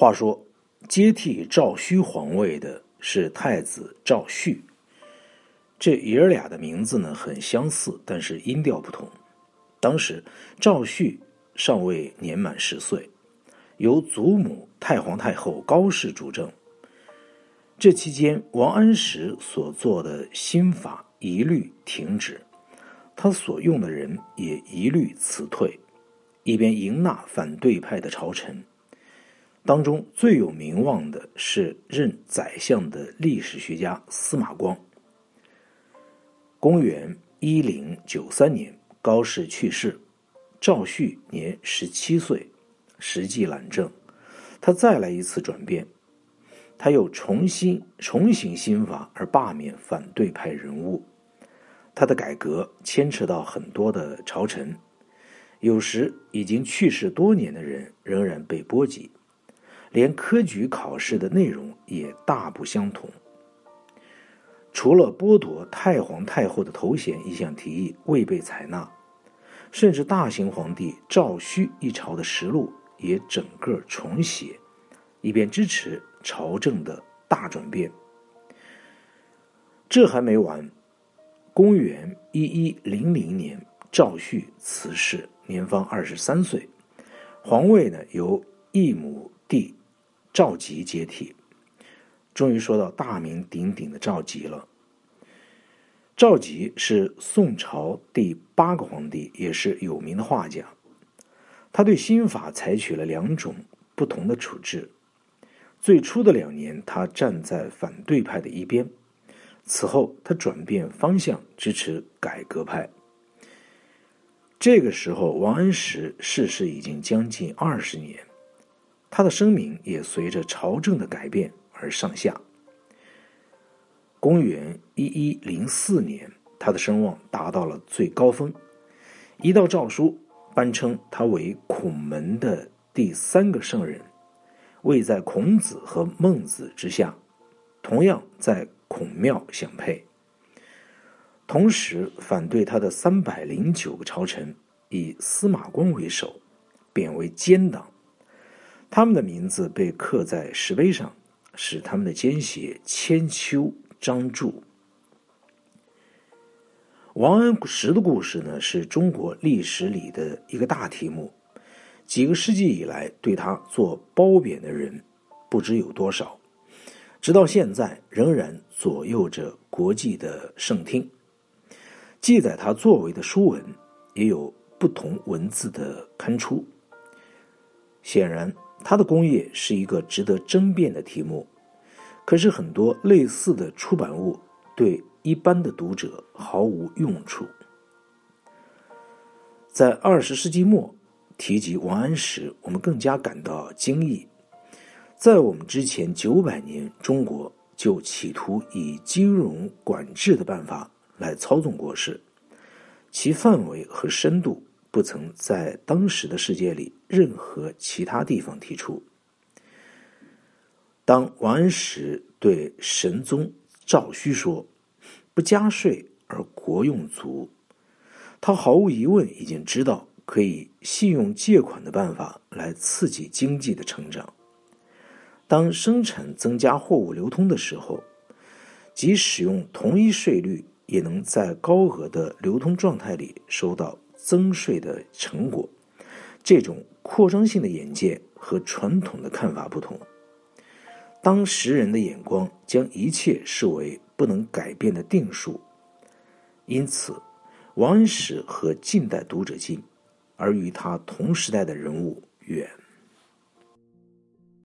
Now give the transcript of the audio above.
话说，接替赵顼皇位的是太子赵煦。这爷儿俩的名字呢很相似，但是音调不同。当时赵煦尚未年满十岁，由祖母太皇太后高氏主政。这期间，王安石所做的新法一律停止，他所用的人也一律辞退，以便迎纳反对派的朝臣。当中最有名望的是任宰相的历史学家司马光。公元一零九三年，高氏去世，赵煦年十七岁，实际懒政，他再来一次转变，他又重新重行新法而罢免反对派人物。他的改革牵扯到很多的朝臣，有时已经去世多年的人仍然被波及。连科举考试的内容也大不相同。除了剥夺太皇太后的头衔一项提议未被采纳，甚至大行皇帝赵顼一朝的实录也整个重写，以便支持朝政的大转变。这还没完，公元一一零零年，赵煦辞世，年方二十三岁，皇位呢由义母弟。赵佶接替，终于说到大名鼎鼎的赵佶了。赵佶是宋朝第八个皇帝，也是有名的画家。他对新法采取了两种不同的处置。最初的两年，他站在反对派的一边；此后，他转变方向，支持改革派。这个时候，王安石逝世已经将近二十年。他的声名也随着朝政的改变而上下。公元一一零四年，他的声望达到了最高峰。一道诏书颁称他为孔门的第三个圣人，位在孔子和孟子之下，同样在孔庙享配。同时，反对他的三百零九个朝臣以司马光为首，贬为奸党。他们的名字被刻在石碑上，是他们的奸邪千秋张柱。王安石的故事呢，是中国历史里的一个大题目。几个世纪以来，对他做褒贬的人不知有多少，直到现在仍然左右着国际的圣听。记载他作为的书文也有不同文字的刊出，显然。他的工业是一个值得争辩的题目，可是很多类似的出版物对一般的读者毫无用处。在二十世纪末提及王安石，我们更加感到惊异。在我们之前九百年，中国就企图以金融管制的办法来操纵国事，其范围和深度。不曾在当时的世界里任何其他地方提出。当王安石对神宗赵顼说“不加税而国用足”，他毫无疑问已经知道可以信用借款的办法来刺激经济的成长。当生产增加货物流通的时候，即使用同一税率，也能在高额的流通状态里收到。增税的成果，这种扩张性的眼界和传统的看法不同。当时人的眼光将一切视为不能改变的定数，因此王安石和近代读者近，而与他同时代的人物远。